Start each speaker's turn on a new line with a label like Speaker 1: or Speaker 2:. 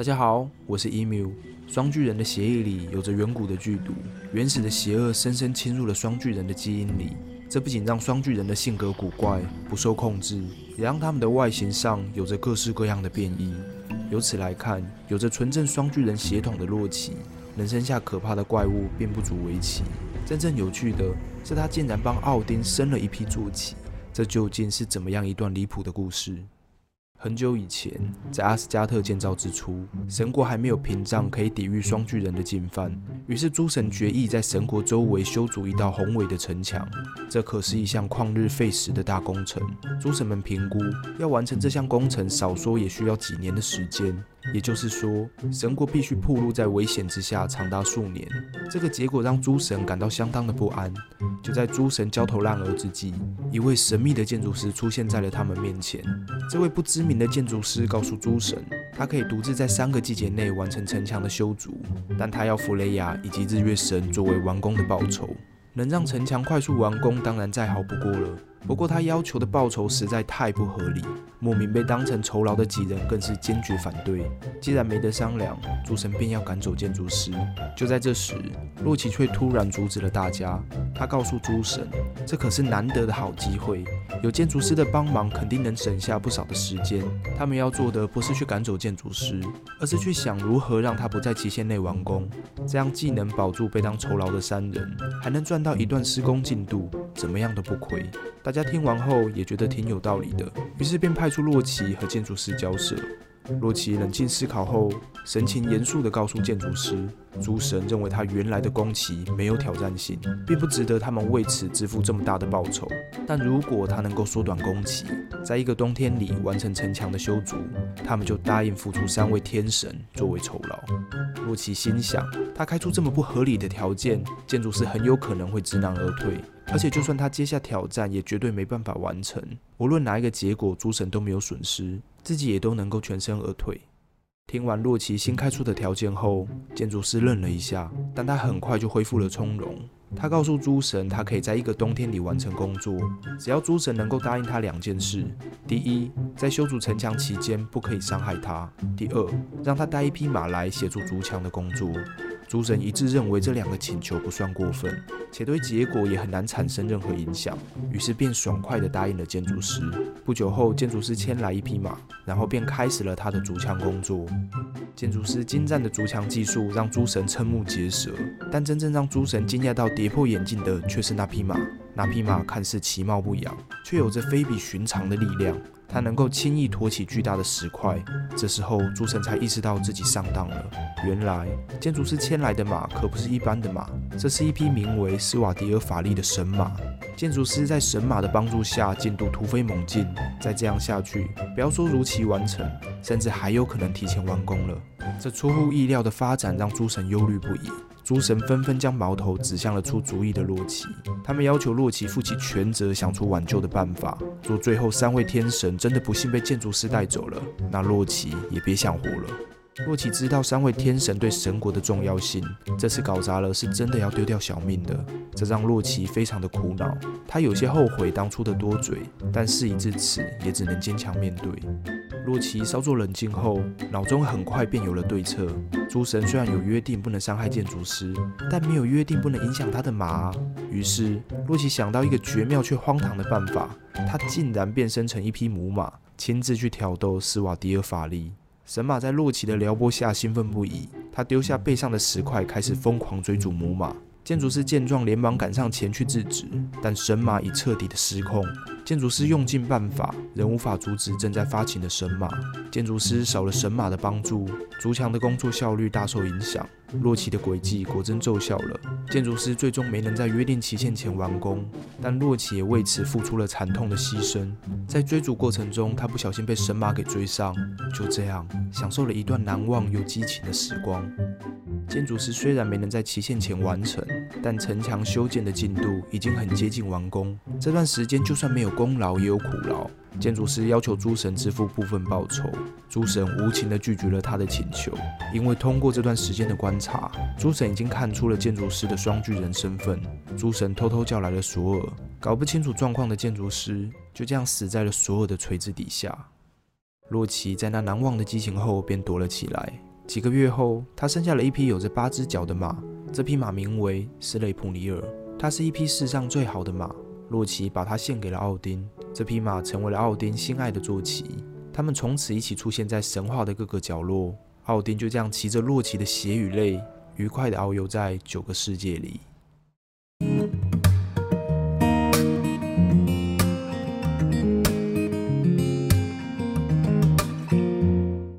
Speaker 1: 大家好，我是 Emu。双巨人的血液里有着远古的剧毒，原始的邪恶深深侵入了双巨人的基因里。这不仅让双巨人的性格古怪、不受控制，也让他们的外形上有着各式各样的变异。由此来看，有着纯正双巨人血统的洛奇，能生下可怕的怪物并不足为奇。真正有趣的是，他竟然帮奥丁生了一批坐骑。这究竟是怎么样一段离谱的故事？很久以前，在阿斯加特建造之初，神国还没有屏障可以抵御双巨人的进犯。于是诸神决议在神国周围修筑一道宏伟的城墙。这可是一项旷日费时的大工程。诸神们评估，要完成这项工程，少说也需要几年的时间。也就是说，神国必须暴露在危险之下长达数年。这个结果让诸神感到相当的不安。就在诸神焦头烂额之际，一位神秘的建筑师出现在了他们面前。这位不知名的建筑师告诉诸神，他可以独自在三个季节内完成城墙的修筑，但他要弗雷亚以及日月神作为完工的报酬。能让城墙快速完工，当然再好不过了。不过他要求的报酬实在太不合理，莫名被当成酬劳的几人更是坚决反对。既然没得商量，诸神便要赶走建筑师。就在这时，洛奇却突然阻止了大家。他告诉诸神，这可是难得的好机会，有建筑师的帮忙，肯定能省下不少的时间。他们要做的不是去赶走建筑师，而是去想如何让他不在期限内完工，这样既能保住被当酬劳的三人，还能赚到一段施工进度，怎么样都不亏。大家听完后也觉得挺有道理的，于是便派出洛奇和建筑师交涉。洛奇冷静思考后，神情严肃地告诉建筑师：“诸神认为他原来的工期没有挑战性，并不值得他们为此支付这么大的报酬。但如果他能够缩短工期，在一个冬天里完成城墙的修筑，他们就答应付出三位天神作为酬劳。”洛奇心想，他开出这么不合理的条件，建筑师很有可能会知难而退。而且，就算他接下挑战，也绝对没办法完成。无论哪一个结果，诸神都没有损失，自己也都能够全身而退。听完洛奇新开出的条件后，建筑师愣了一下，但他很快就恢复了从容。他告诉诸神，他可以在一个冬天里完成工作，只要诸神能够答应他两件事：第一，在修筑城墙期间不可以伤害他；第二，让他带一匹马来协助筑墙的工作。诸神一致认为这两个请求不算过分，且对结果也很难产生任何影响，于是便爽快地答应了建筑师。不久后，建筑师牵来一匹马，然后便开始了他的筑墙工作。建筑师精湛的筑墙技术让诸神瞠目结舌，但真正让诸神惊讶到跌破眼镜的却是那匹马。那匹马看似其貌不扬，却有着非比寻常的力量。它能够轻易托起巨大的石块。这时候，诸神才意识到自己上当了。原来，建筑师牵来的马可不是一般的马，这是一匹名为斯瓦迪尔法利的神马。建筑师在神马的帮助下，进度突飞猛进。再这样下去，不要说如期完成，甚至还有可能提前完工了。这出乎意料的发展让诸神忧虑不已。诸神纷纷将矛头指向了出主意的洛奇，他们要求洛奇负起全责，想出挽救的办法。若最后三位天神真的不幸被建筑师带走了，那洛奇也别想活了。洛奇知道三位天神对神国的重要性，这次搞砸了是真的要丢掉小命的，这让洛奇非常的苦恼。他有些后悔当初的多嘴，但事已至此，也只能坚强面对。洛奇稍作冷静后，脑中很快便有了对策。诸神虽然有约定不能伤害建筑师，但没有约定不能影响他的马。于是，洛奇想到一个绝妙却荒唐的办法，他竟然变身成一匹母马，亲自去挑逗斯瓦迪尔法利。神马在洛奇的撩拨下兴奋不已，他丢下背上的石块，开始疯狂追逐母马。建筑师见状，连忙赶上前去制止，但神马已彻底的失控。建筑师用尽办法，仍无法阻止正在发情的神马。建筑师少了神马的帮助，筑墙的工作效率大受影响。洛奇的诡计果真奏效了，建筑师最终没能在约定期限前完工，但洛奇也为此付出了惨痛的牺牲。在追逐过程中，他不小心被神马给追上，就这样享受了一段难忘又激情的时光。建筑师虽然没能在期限前完成，但城墙修建的进度已经很接近完工。这段时间就算没有功劳，也有苦劳。建筑师要求诸神支付部分报酬，诸神无情地拒绝了他的请求，因为通过这段时间的观察，诸神已经看出了建筑师的双巨人身份。诸神偷偷叫来了索尔，搞不清楚状况的建筑师就这样死在了索尔的锤子底下。洛奇在那难忘的激情后便躲了起来。几个月后，他生下了一匹有着八只脚的马，这匹马名为斯雷普尼尔，它是一匹世上最好的马。洛奇把它献给了奥丁，这匹马成为了奥丁心爱的坐骑。他们从此一起出现在神话的各个角落。奥丁就这样骑着洛奇的血与泪，愉快地遨游在九个世界里。